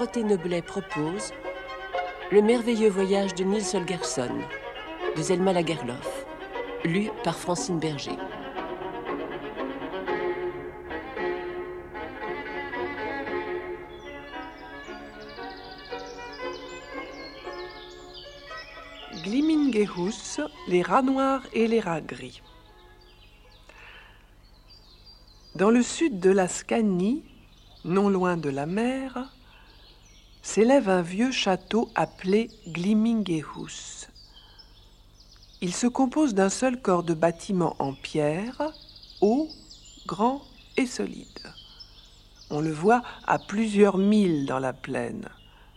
Dorothée propose Le merveilleux voyage de Nils Holgersson de Zelma Lagerlof, lu par Francine Berger. Glimingehus, les rats noirs et les rats gris. Dans le sud de la Scanie, non loin de la mer, s'élève un vieux château appelé Glimingehus. Il se compose d'un seul corps de bâtiment en pierre, haut, grand et solide. On le voit à plusieurs milles dans la plaine.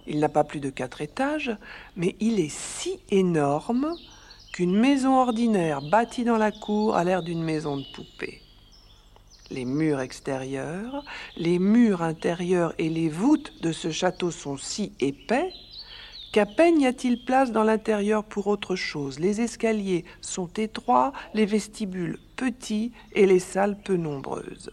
Il n'a pas plus de quatre étages, mais il est si énorme qu'une maison ordinaire bâtie dans la cour a l'air d'une maison de poupée. Les murs extérieurs, les murs intérieurs et les voûtes de ce château sont si épais qu'à peine y a-t-il place dans l'intérieur pour autre chose. Les escaliers sont étroits, les vestibules petits et les salles peu nombreuses.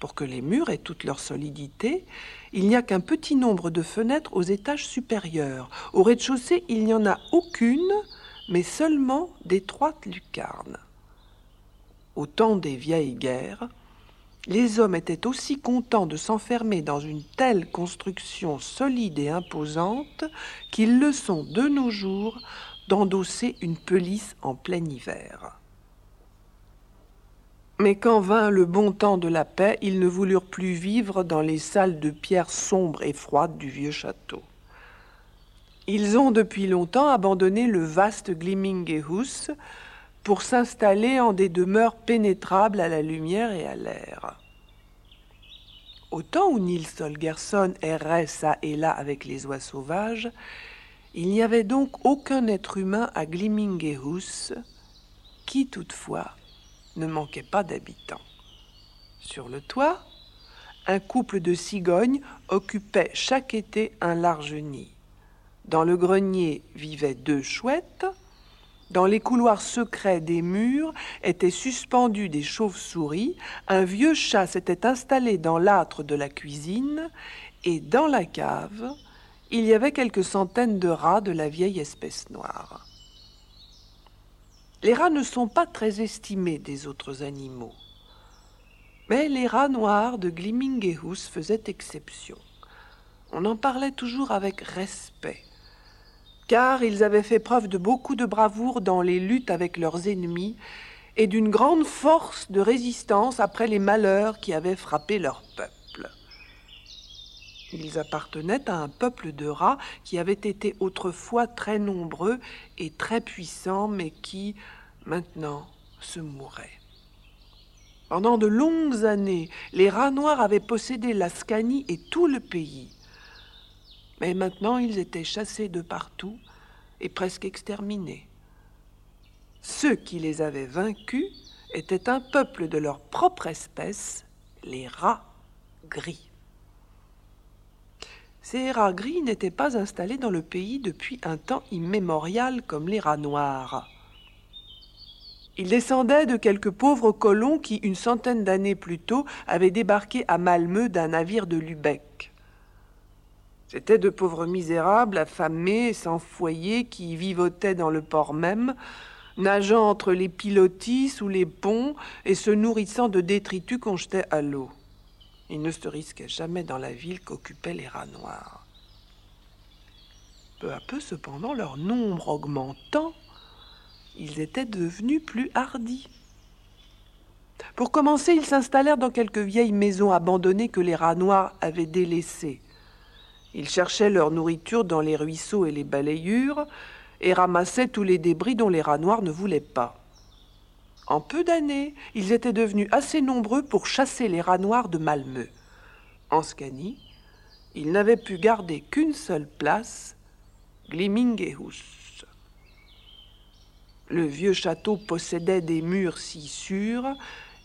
Pour que les murs aient toute leur solidité, il n'y a qu'un petit nombre de fenêtres aux étages supérieurs. Au rez-de-chaussée, il n'y en a aucune, mais seulement d'étroites lucarnes. Au temps des vieilles guerres, les hommes étaient aussi contents de s'enfermer dans une telle construction solide et imposante qu'ils le sont de nos jours d'endosser une pelisse en plein hiver. Mais quand vint le bon temps de la paix, ils ne voulurent plus vivre dans les salles de pierre sombres et froides du vieux château. Ils ont depuis longtemps abandonné le vaste Glimmingehus pour s'installer en des demeures pénétrables à la lumière et à l'air. Au temps où Nils Holgersson errait ça et là avec les oies sauvages, il n'y avait donc aucun être humain à Glimmingehus qui toutefois ne manquait pas d'habitants. Sur le toit, un couple de cigognes occupait chaque été un large nid. Dans le grenier vivaient deux chouettes. Dans les couloirs secrets des murs étaient suspendus des chauves-souris. Un vieux chat s'était installé dans l'âtre de la cuisine. Et dans la cave, il y avait quelques centaines de rats de la vieille espèce noire. Les rats ne sont pas très estimés des autres animaux. Mais les rats noirs de Glimmingehus faisaient exception. On en parlait toujours avec respect, car ils avaient fait preuve de beaucoup de bravoure dans les luttes avec leurs ennemis et d'une grande force de résistance après les malheurs qui avaient frappé leur peuple. Ils appartenaient à un peuple de rats qui avait été autrefois très nombreux et très puissants, mais qui, maintenant, se mouraient. Pendant de longues années, les rats noirs avaient possédé la Scanie et tout le pays. Mais maintenant, ils étaient chassés de partout et presque exterminés. Ceux qui les avaient vaincus étaient un peuple de leur propre espèce, les rats gris. Ces rats gris n'étaient pas installés dans le pays depuis un temps immémorial comme les rats noirs. Ils descendaient de quelques pauvres colons qui, une centaine d'années plus tôt, avaient débarqué à Malmö d'un navire de Lübeck. C'étaient de pauvres misérables, affamés, sans foyer, qui vivotaient dans le port même, nageant entre les pilotis, sous les ponts, et se nourrissant de détritus qu'on jetait à l'eau. Ils ne se risquaient jamais dans la ville qu'occupaient les rats noirs. Peu à peu, cependant, leur nombre augmentant, ils étaient devenus plus hardis. Pour commencer, ils s'installèrent dans quelques vieilles maisons abandonnées que les rats noirs avaient délaissées. Ils cherchaient leur nourriture dans les ruisseaux et les balayures et ramassaient tous les débris dont les rats noirs ne voulaient pas. En peu d'années, ils étaient devenus assez nombreux pour chasser les rats noirs de Malmö. En Scanie, ils n'avaient pu garder qu'une seule place, Glimmingehus. Le vieux château possédait des murs si sûrs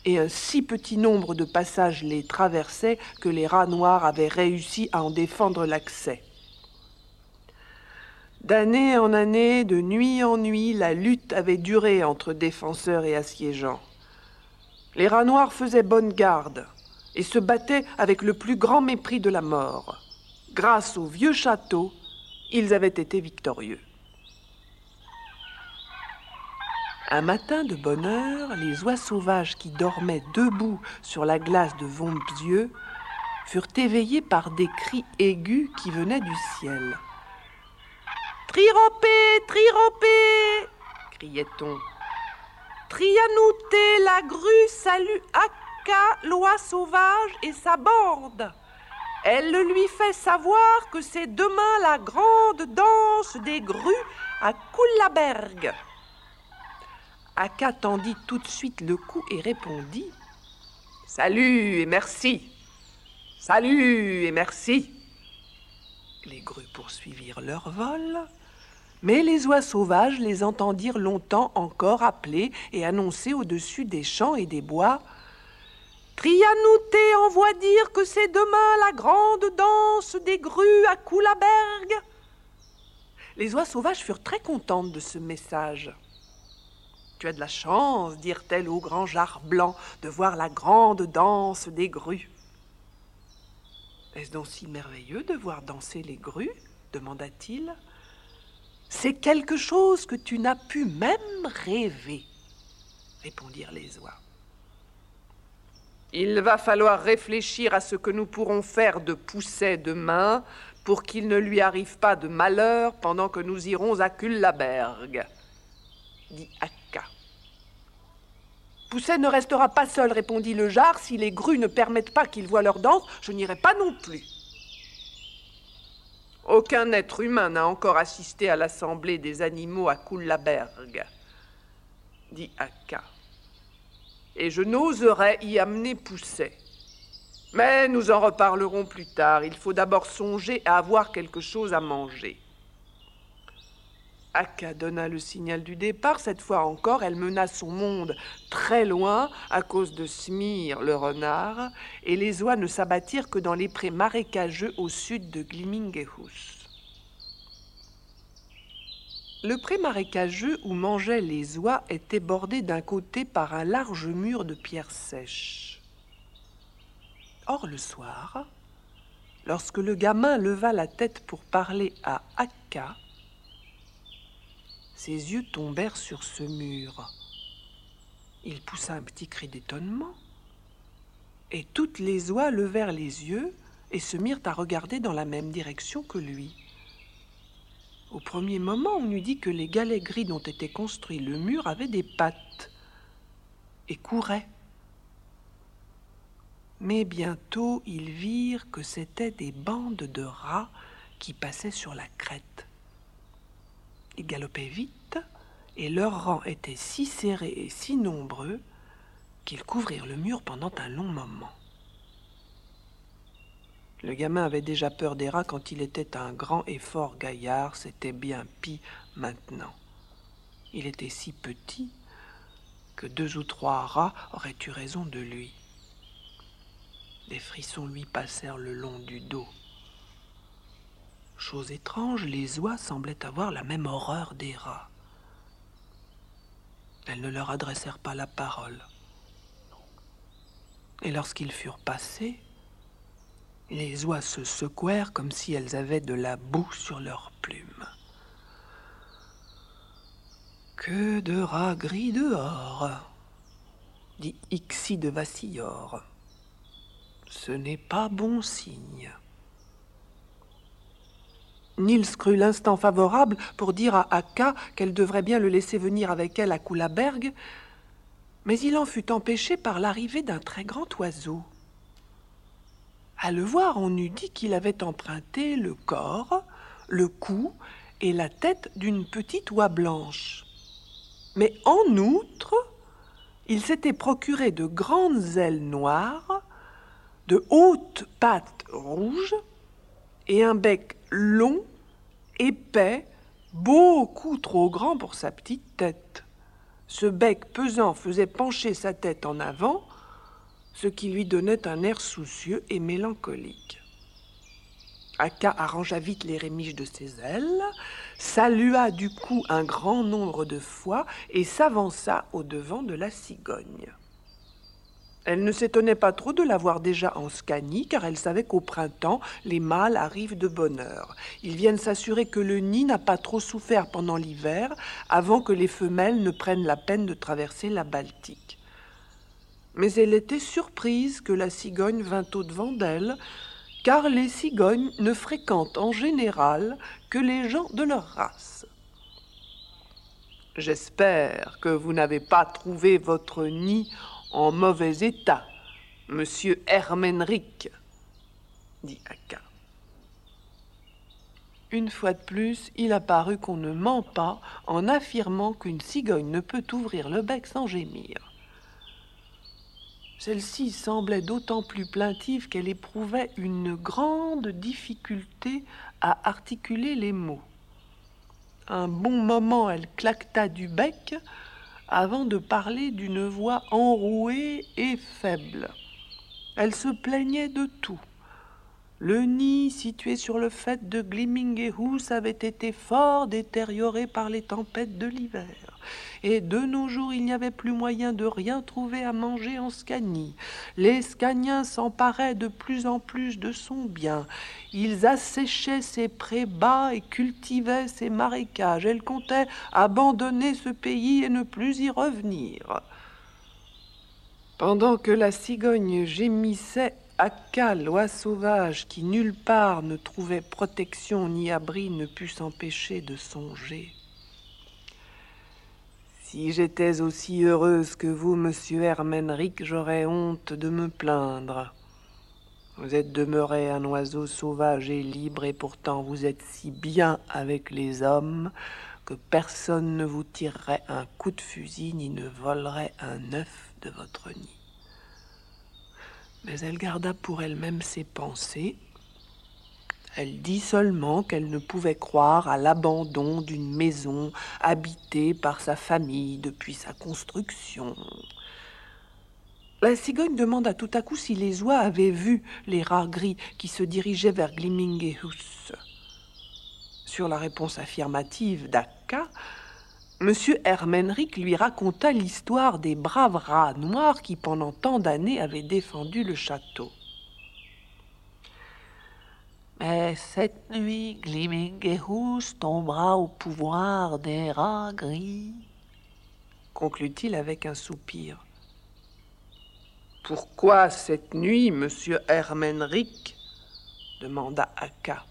et un si petit nombre de passages les traversaient que les rats noirs avaient réussi à en défendre l'accès. D'année en année, de nuit en nuit, la lutte avait duré entre défenseurs et assiégeants. Les rats noirs faisaient bonne garde et se battaient avec le plus grand mépris de la mort. Grâce au vieux château, ils avaient été victorieux. Un matin de bonne heure, les oies sauvages qui dormaient debout sur la glace de Vombzieux furent éveillés par des cris aigus qui venaient du ciel. Triropé, triropé criait-on. Trianouté, la grue salue Akka, l'oie sauvage et sa bande. Elle lui fait savoir que c'est demain la grande danse des grues à Kullaberg. Akka tendit tout de suite le cou et répondit Salut et merci. Salut et merci. Les grues poursuivirent leur vol, mais les oies sauvages les entendirent longtemps encore appeler et annoncer au-dessus des champs et des bois Trianouté envoie dire que c'est demain la grande danse des grues à Kullaberg. Les oies sauvages furent très contentes de ce message. Tu as de la chance, dirent-elles au grand jar blanc, de voir la grande danse des grues. Est-ce donc si merveilleux de voir danser les grues demanda-t-il. C'est quelque chose que tu n'as pu même rêver, répondirent les oies. Il va falloir réfléchir à ce que nous pourrons faire de Pousset demain pour qu'il ne lui arrive pas de malheur pendant que nous irons à Kullaberg, dit. Pousset ne restera pas seul, répondit le jar. Si les grues ne permettent pas qu'il voient leur danse, je n'irai pas non plus. Aucun être humain n'a encore assisté à l'assemblée des animaux à Kullaberg, dit Akka. Et je n'oserais y amener Pousset. Mais nous en reparlerons plus tard. Il faut d'abord songer à avoir quelque chose à manger. Akka donna le signal du départ. Cette fois encore, elle mena son monde très loin à cause de Smir, le renard, et les oies ne s'abattirent que dans les prés marécageux au sud de Glimingehus. Le pré marécageux où mangeaient les oies était bordé d'un côté par un large mur de pierres sèches. Or, le soir, lorsque le gamin leva la tête pour parler à Akka, ses yeux tombèrent sur ce mur. Il poussa un petit cri d'étonnement. Et toutes les oies levèrent les yeux et se mirent à regarder dans la même direction que lui. Au premier moment, on eût dit que les galets gris dont était construit le mur avaient des pattes et couraient. Mais bientôt, ils virent que c'étaient des bandes de rats qui passaient sur la crête. Ils galopaient vite, et leurs rangs étaient si serrés et si nombreux qu'ils couvrirent le mur pendant un long moment. Le gamin avait déjà peur des rats quand il était un grand et fort gaillard, c'était bien pis maintenant. Il était si petit que deux ou trois rats auraient eu raison de lui. Des frissons lui passèrent le long du dos. Chose étrange, les oies semblaient avoir la même horreur des rats. Elles ne leur adressèrent pas la parole. Et lorsqu'ils furent passés, les oies se secouèrent comme si elles avaient de la boue sur leurs plumes. Que de rats gris dehors, dit Ixi de Vacillor. Ce n'est pas bon signe. Nils crut l'instant favorable pour dire à Akka qu'elle devrait bien le laisser venir avec elle à Kullaberg, mais il en fut empêché par l'arrivée d'un très grand oiseau. À le voir, on eût dit qu'il avait emprunté le corps, le cou et la tête d'une petite oie blanche. Mais en outre, il s'était procuré de grandes ailes noires, de hautes pattes rouges et un bec long, épais, beaucoup trop grand pour sa petite tête. Ce bec pesant faisait pencher sa tête en avant, ce qui lui donnait un air soucieux et mélancolique. Akka arrangea vite les rémiges de ses ailes, salua du coup un grand nombre de fois et s'avança au devant de la cigogne. Elle ne s'étonnait pas trop de l'avoir déjà en scanie, car elle savait qu'au printemps, les mâles arrivent de bonne heure. Ils viennent s'assurer que le nid n'a pas trop souffert pendant l'hiver, avant que les femelles ne prennent la peine de traverser la Baltique. Mais elle était surprise que la cigogne vînt au-devant d'elle, car les cigognes ne fréquentent en général que les gens de leur race. J'espère que vous n'avez pas trouvé votre nid en mauvais état, monsieur Hermenric, dit Aka. Une fois de plus, il apparut qu'on ne ment pas en affirmant qu'une cigogne ne peut ouvrir le bec sans gémir. Celle-ci semblait d'autant plus plaintive qu'elle éprouvait une grande difficulté à articuler les mots. Un bon moment, elle claqueta du bec, avant de parler d'une voix enrouée et faible. Elle se plaignait de tout. Le nid situé sur le fait de Glimmingehouse avait été fort détérioré par les tempêtes de l'hiver et de nos jours il n'y avait plus moyen de rien trouver à manger en Scanie. Les Scaniens s'emparaient de plus en plus de son bien. Ils asséchaient ses prés bas et cultivaient ses marécages. Elle comptait abandonner ce pays et ne plus y revenir. Pendant que la cigogne gémissait, Akka, l'oie sauvage, qui nulle part ne trouvait protection ni abri, ne put s'empêcher de songer. Si j'étais aussi heureuse que vous, monsieur Hermenric, j'aurais honte de me plaindre. Vous êtes demeuré un oiseau sauvage et libre, et pourtant vous êtes si bien avec les hommes que personne ne vous tirerait un coup de fusil ni ne volerait un œuf de votre nid. Mais elle garda pour elle-même ses pensées elle dit seulement qu'elle ne pouvait croire à l'abandon d'une maison habitée par sa famille depuis sa construction. La cigogne demanda tout à coup si les oies avaient vu les rats gris qui se dirigeaient vers Glimmingehouse. Sur la réponse affirmative d'Akka, M. Hermenric lui raconta l'histoire des braves rats noirs qui pendant tant d'années avaient défendu le château. Mais cette nuit, Glimmingehouse tombera au pouvoir des rats gris, conclut-il avec un soupir. Pourquoi cette nuit, monsieur Hermenric? demanda Akka.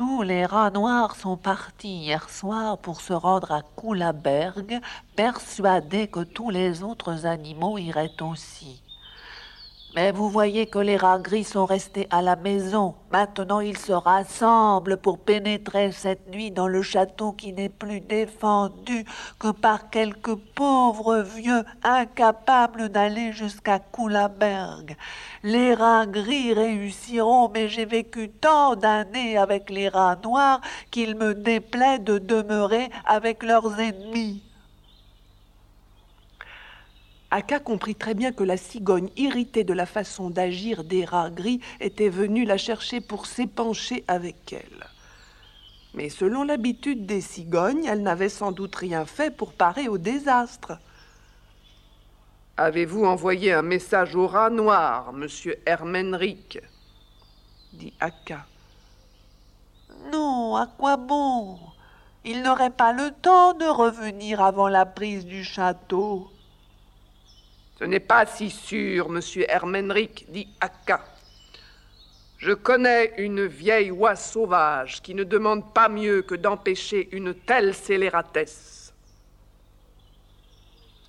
Tous les rats noirs sont partis hier soir pour se rendre à Koulaberg, persuadés que tous les autres animaux iraient aussi. Mais vous voyez que les rats gris sont restés à la maison. Maintenant, ils se rassemblent pour pénétrer cette nuit dans le château qui n'est plus défendu que par quelques pauvres vieux incapables d'aller jusqu'à Koulaberg. Les rats gris réussiront, mais j'ai vécu tant d'années avec les rats noirs qu'il me déplaît de demeurer avec leurs ennemis. Aka comprit très bien que la cigogne, irritée de la façon d'agir des rats gris, était venue la chercher pour s'épancher avec elle. Mais selon l'habitude des cigognes, elle n'avait sans doute rien fait pour parer au désastre. Avez-vous envoyé un message au rat noir, monsieur Hermenric? dit Aka. Non, à quoi bon? Il n'aurait pas le temps de revenir avant la prise du château. Ce n'est pas si sûr, monsieur Hermenric, dit Akka. Je connais une vieille oie sauvage qui ne demande pas mieux que d'empêcher une telle scélératesse.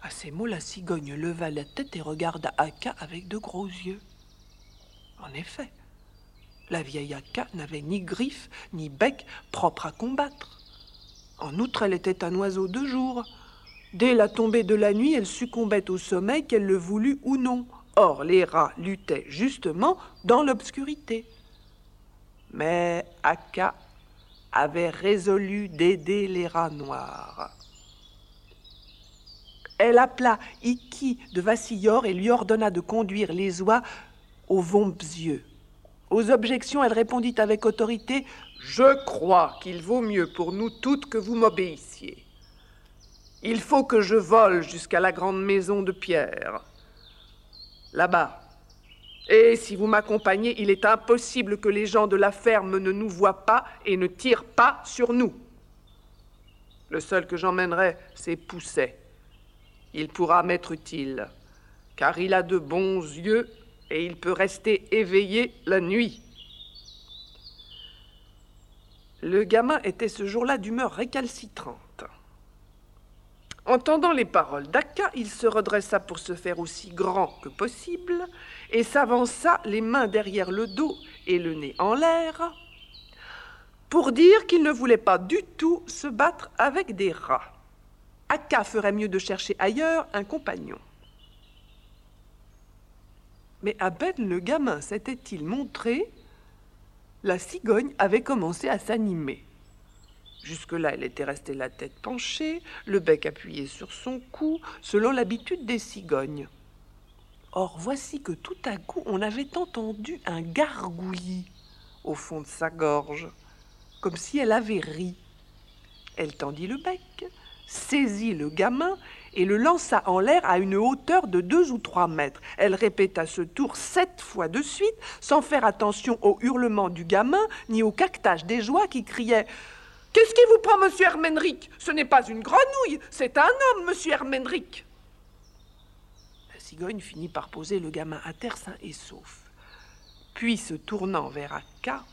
À ces mots, la cigogne leva la tête et regarda Akka avec de gros yeux. En effet, la vieille Akka n'avait ni griffes ni bec propre à combattre. En outre, elle était un oiseau de jour, Dès la tombée de la nuit, elle succombait au sommeil, qu'elle le voulût ou non. Or, les rats luttaient justement dans l'obscurité. Mais Akka avait résolu d'aider les rats noirs. Elle appela Iki de Vassillor et lui ordonna de conduire les oies aux Vombzieux. Aux objections, elle répondit avec autorité Je crois qu'il vaut mieux pour nous toutes que vous m'obéissiez. Il faut que je vole jusqu'à la grande maison de pierre. Là-bas. Et si vous m'accompagnez, il est impossible que les gens de la ferme ne nous voient pas et ne tirent pas sur nous. Le seul que j'emmènerai, c'est Pousset. Il pourra m'être utile, car il a de bons yeux et il peut rester éveillé la nuit. Le gamin était ce jour-là d'humeur récalcitrante. Entendant les paroles d'Aka, il se redressa pour se faire aussi grand que possible et s'avança les mains derrière le dos et le nez en l'air pour dire qu'il ne voulait pas du tout se battre avec des rats. Aka ferait mieux de chercher ailleurs un compagnon. Mais à peine le gamin s'était-il montré, la cigogne avait commencé à s'animer. Jusque-là, elle était restée la tête penchée, le bec appuyé sur son cou, selon l'habitude des cigognes. Or, voici que tout à coup, on avait entendu un gargouillis au fond de sa gorge, comme si elle avait ri. Elle tendit le bec, saisit le gamin et le lança en l'air à une hauteur de deux ou trois mètres. Elle répéta ce tour sept fois de suite, sans faire attention aux hurlements du gamin ni au cactage des joies qui criaient Qu'est-ce qui vous prend, monsieur Hermenric? Ce n'est pas une grenouille, c'est un homme, monsieur Hermenric. La cigogne finit par poser le gamin à terre sain et sauf. Puis, se tournant vers Akka,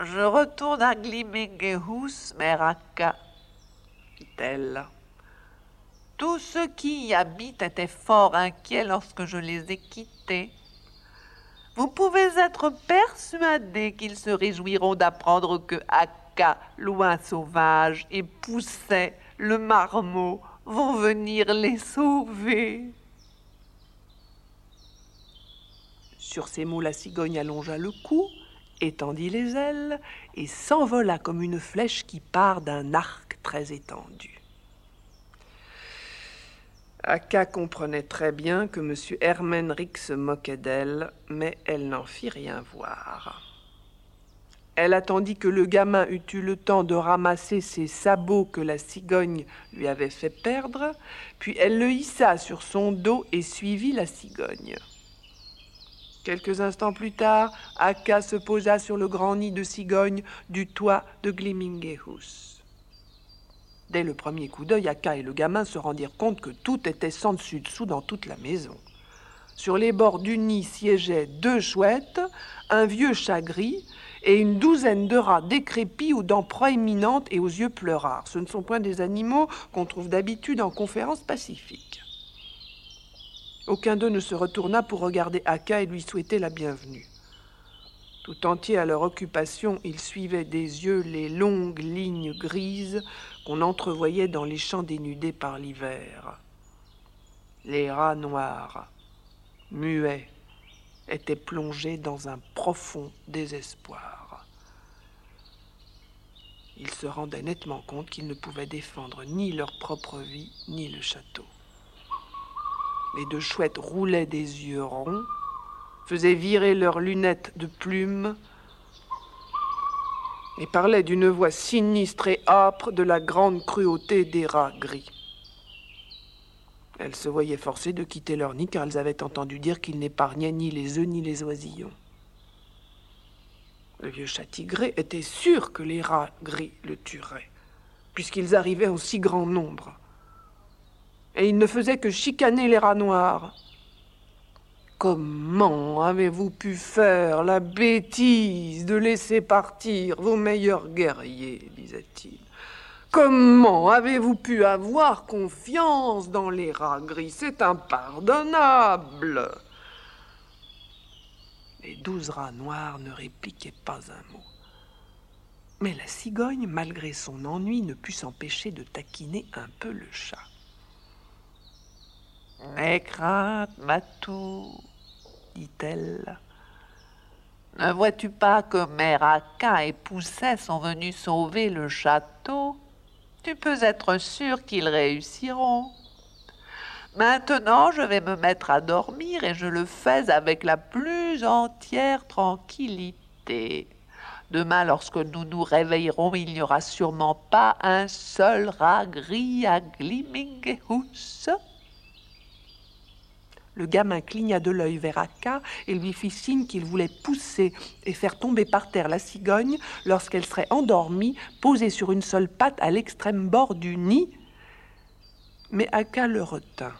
Je retourne à Glimmingehus, mère Akka, dit-elle. Tous ceux qui y habitent étaient fort inquiets lorsque je les ai quittés. Vous pouvez être persuadés qu'ils se réjouiront d'apprendre que Akka, loin sauvage, et Pousset, le marmot, vont venir les sauver. Sur ces mots, la cigogne allongea le cou, étendit les ailes et s'envola comme une flèche qui part d'un arc très étendu. Akka comprenait très bien que M. Hermenric se moquait d'elle, mais elle n'en fit rien voir. Elle attendit que le gamin eût eu le temps de ramasser ses sabots que la cigogne lui avait fait perdre, puis elle le hissa sur son dos et suivit la cigogne. Quelques instants plus tard, Akka se posa sur le grand nid de cigogne du toit de Glimmingehus. Dès le premier coup d'œil, Akka et le gamin se rendirent compte que tout était sans dessus dessous dans toute la maison. Sur les bords du nid siégeaient deux chouettes, un vieux chat gris et une douzaine de rats décrépits aux dents proéminentes et aux yeux pleurards. Ce ne sont point des animaux qu'on trouve d'habitude en conférence pacifique. Aucun d'eux ne se retourna pour regarder Akka et lui souhaiter la bienvenue. Tout entier à leur occupation, ils suivaient des yeux les longues lignes grises qu'on entrevoyait dans les champs dénudés par l'hiver. Les rats noirs, muets, étaient plongés dans un profond désespoir. Ils se rendaient nettement compte qu'ils ne pouvaient défendre ni leur propre vie, ni le château. Les deux chouettes roulaient des yeux ronds, faisaient virer leurs lunettes de plumes, et parlaient d'une voix sinistre et âpre de la grande cruauté des rats gris. Elles se voyaient forcées de quitter leur nid car elles avaient entendu dire qu'ils n'épargnaient ni les œufs ni les oisillons. Le vieux chat tigré était sûr que les rats gris le tueraient, puisqu'ils arrivaient en si grand nombre. Et il ne faisait que chicaner les rats noirs. Comment avez-vous pu faire la bêtise de laisser partir vos meilleurs guerriers disait-il? Comment avez-vous pu avoir confiance dans les rats gris C'est impardonnable. Les douze rats noirs ne répliquaient pas un mot. Mais la cigogne, malgré son ennui, ne put s'empêcher de taquiner un peu le chat. Mes craintes, Matou, dit-elle. Ne vois-tu pas que Mère et Pousset sont venus sauver le château? Tu peux être sûr qu'ils réussiront. Maintenant, je vais me mettre à dormir et je le fais avec la plus entière tranquillité. Demain, lorsque nous nous réveillerons, il n'y aura sûrement pas un seul rat gris à Glimmingehus. Le gamin cligna de l'œil vers Akka et lui fit signe qu'il voulait pousser et faire tomber par terre la cigogne lorsqu'elle serait endormie, posée sur une seule patte à l'extrême bord du nid. Mais Akka le retint.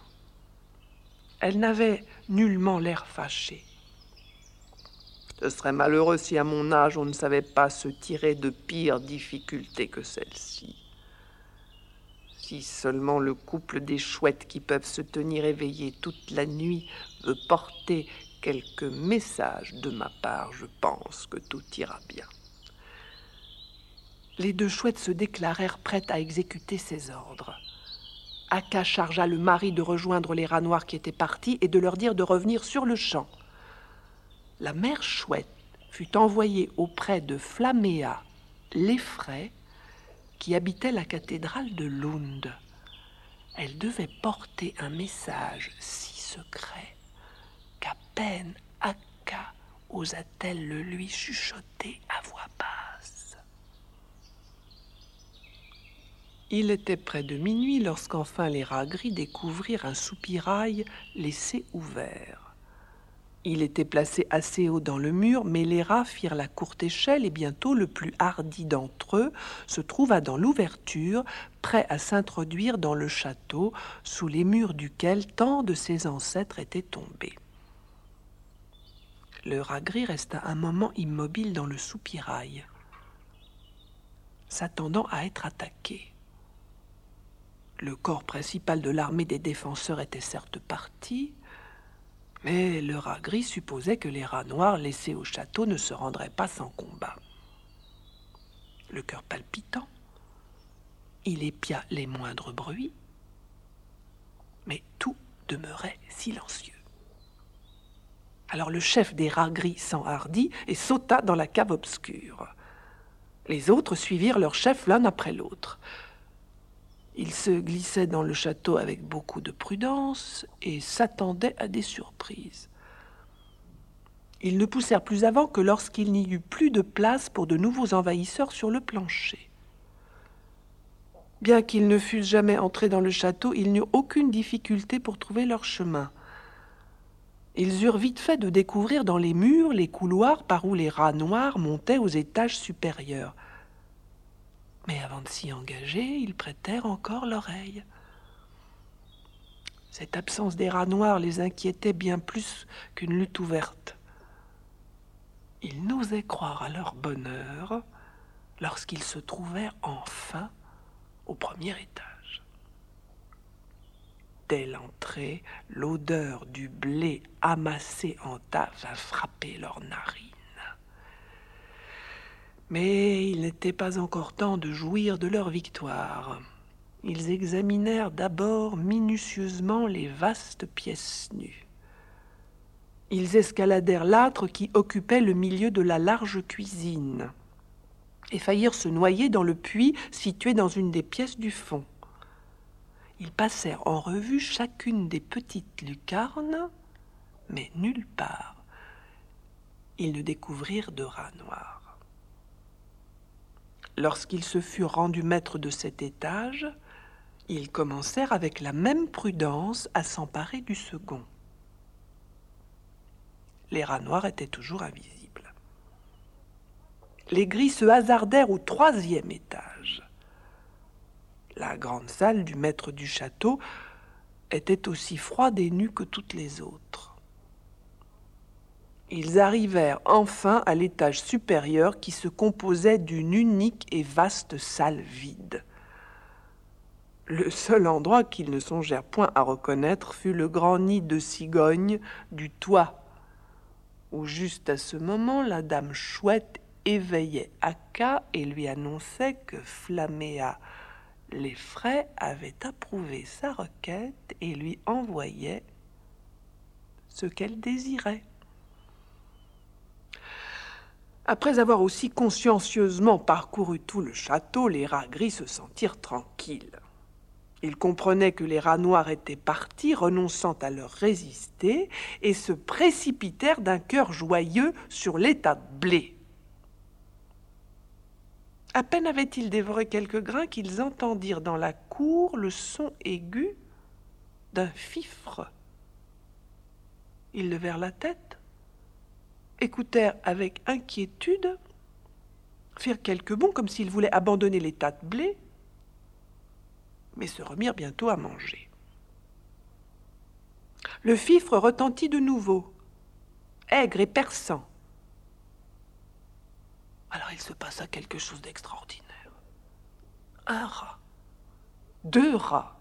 Elle n'avait nullement l'air fâchée. Ce serait malheureux si à mon âge on ne savait pas se tirer de pires difficultés que celle-ci. Si seulement le couple des chouettes qui peuvent se tenir éveillés toute la nuit veut porter quelques messages de ma part, je pense que tout ira bien. Les deux chouettes se déclarèrent prêtes à exécuter ses ordres. Aka chargea le mari de rejoindre les rats noirs qui étaient partis et de leur dire de revenir sur le champ. La mère chouette fut envoyée auprès de Flaméa l'effraie qui habitait la cathédrale de Lund. Elle devait porter un message si secret qu'à peine Akka osa-t-elle le lui chuchoter à voix basse. Il était près de minuit lorsqu'enfin les rats gris découvrirent un soupirail laissé ouvert. Il était placé assez haut dans le mur, mais les rats firent la courte échelle et bientôt le plus hardi d'entre eux se trouva dans l'ouverture, prêt à s'introduire dans le château sous les murs duquel tant de ses ancêtres étaient tombés. Le rat gris resta un moment immobile dans le soupirail, s'attendant à être attaqué. Le corps principal de l'armée des défenseurs était certes parti, mais le rat gris supposait que les rats noirs laissés au château ne se rendraient pas sans combat. Le cœur palpitant, il épia les moindres bruits, mais tout demeurait silencieux. Alors le chef des rats gris s'enhardit et sauta dans la cave obscure. Les autres suivirent leur chef l'un après l'autre. Il se glissait dans le château avec beaucoup de prudence et s'attendait à des surprises. Ils ne poussèrent plus avant que lorsqu'il n'y eut plus de place pour de nouveaux envahisseurs sur le plancher. Bien qu'ils ne fussent jamais entrés dans le château, ils n'eurent aucune difficulté pour trouver leur chemin. Ils eurent vite fait de découvrir dans les murs les couloirs par où les rats noirs montaient aux étages supérieurs. Mais avant de s'y engager, ils prêtèrent encore l'oreille. Cette absence des rats noirs les inquiétait bien plus qu'une lutte ouverte. Ils n'osaient croire à leur bonheur lorsqu'ils se trouvèrent enfin au premier étage. Dès l'entrée, l'odeur du blé amassé en tas vint frapper leurs narines. Mais il n'était pas encore temps de jouir de leur victoire. Ils examinèrent d'abord minutieusement les vastes pièces nues. Ils escaladèrent l'âtre qui occupait le milieu de la large cuisine et faillirent se noyer dans le puits situé dans une des pièces du fond. Ils passèrent en revue chacune des petites lucarnes, mais nulle part ils ne découvrirent de rat noir. Lorsqu'ils se furent rendus maîtres de cet étage, ils commencèrent avec la même prudence à s'emparer du second. Les rats noirs étaient toujours invisibles. Les gris se hasardèrent au troisième étage. La grande salle du maître du château était aussi froide et nue que toutes les autres ils arrivèrent enfin à l'étage supérieur qui se composait d'une unique et vaste salle vide. Le seul endroit qu'ils ne songèrent point à reconnaître fut le grand nid de cigogne du toit, où juste à ce moment la dame chouette éveillait Akka et lui annonçait que Flaméa les frais avait approuvé sa requête et lui envoyait ce qu'elle désirait. Après avoir aussi consciencieusement parcouru tout le château, les rats gris se sentirent tranquilles. Ils comprenaient que les rats noirs étaient partis, renonçant à leur résister, et se précipitèrent d'un cœur joyeux sur l'état de blé. À peine avaient-ils dévoré quelques grains qu'ils entendirent dans la cour le son aigu d'un fifre. Ils levèrent la tête, écoutèrent avec inquiétude, firent quelques bonds comme s'ils voulaient abandonner les tas de blé, mais se remirent bientôt à manger. Le fifre retentit de nouveau, aigre et perçant. Alors il se passa quelque chose d'extraordinaire. Un rat, deux rats,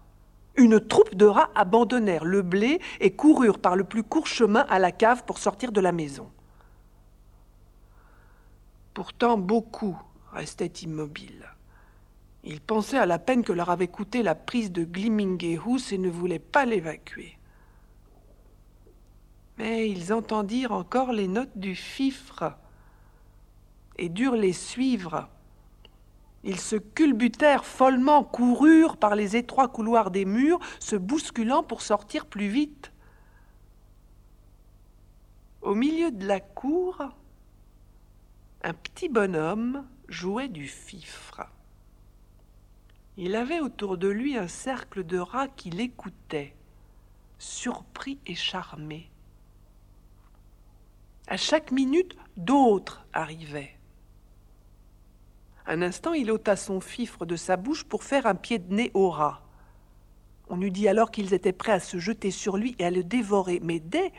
une troupe de rats abandonnèrent le blé et coururent par le plus court chemin à la cave pour sortir de la maison. Pourtant, beaucoup restaient immobiles. Ils pensaient à la peine que leur avait coûté la prise de Glimmingehus et ne voulaient pas l'évacuer. Mais ils entendirent encore les notes du fifre et durent les suivre. Ils se culbutèrent follement, coururent par les étroits couloirs des murs, se bousculant pour sortir plus vite. Au milieu de la cour, un petit bonhomme jouait du fifre. Il avait autour de lui un cercle de rats qui l'écoutaient, surpris et charmés. À chaque minute, d'autres arrivaient. Un instant, il ôta son fifre de sa bouche pour faire un pied de nez au rat. On eût dit alors qu'ils étaient prêts à se jeter sur lui et à le dévorer, mais dès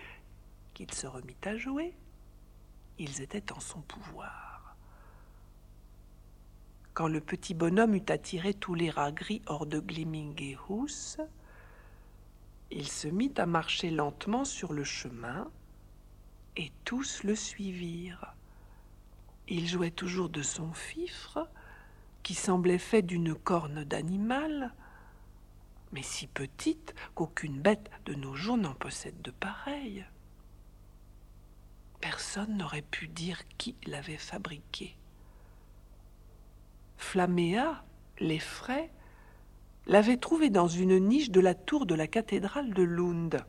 qu'il se remit à jouer, ils étaient en son pouvoir. Quand le petit bonhomme eut attiré tous les rats gris hors de Glimmingehus, il se mit à marcher lentement sur le chemin, et tous le suivirent. Il jouait toujours de son fifre, qui semblait fait d'une corne d'animal, mais si petite qu'aucune bête de nos jours n'en possède de pareille. Personne n'aurait pu dire qui l'avait fabriqué. Flaméa, l'effraie, l'avait trouvé dans une niche de la tour de la cathédrale de Lund.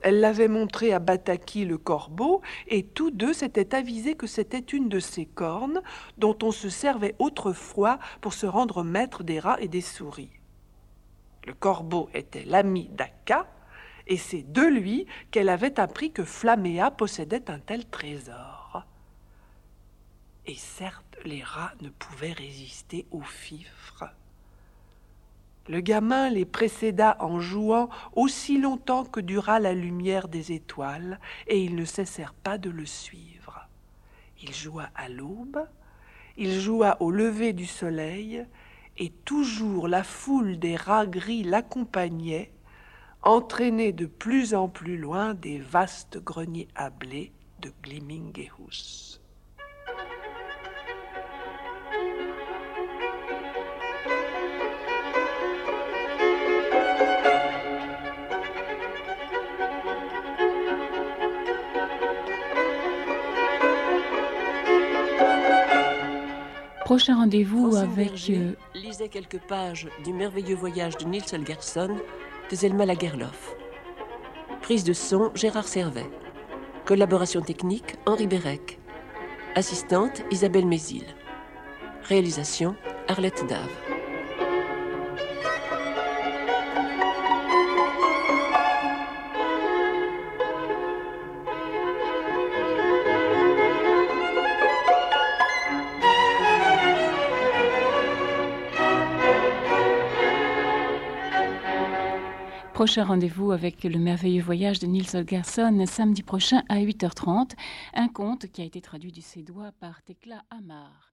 Elle l'avait montré à Bataki le corbeau, et tous deux s'étaient avisés que c'était une de ces cornes dont on se servait autrefois pour se rendre maître des rats et des souris. Le corbeau était l'ami d'Aka, et c'est de lui qu'elle avait appris que Flaméa possédait un tel trésor. Et certes, les rats ne pouvaient résister au fifre. Le gamin les précéda en jouant aussi longtemps que dura la lumière des étoiles, et ils ne cessèrent pas de le suivre. Il joua à l'aube, il joua au lever du soleil, et toujours la foule des rats gris l'accompagnait, entraînée de plus en plus loin des vastes greniers à blé de Glimmingehus. Prochain rendez-vous avec Berger euh, lisait quelques pages du merveilleux voyage de Nils Holgersson Zelma Lagerlof. Prise de son Gérard Servet. Collaboration technique Henri Bérec. Assistante Isabelle Mézil. Réalisation Arlette Dave. Prochain rendez-vous avec le merveilleux voyage de Nils Holgersson samedi prochain à 8h30. Un conte qui a été traduit du suédois par Tekla Amar.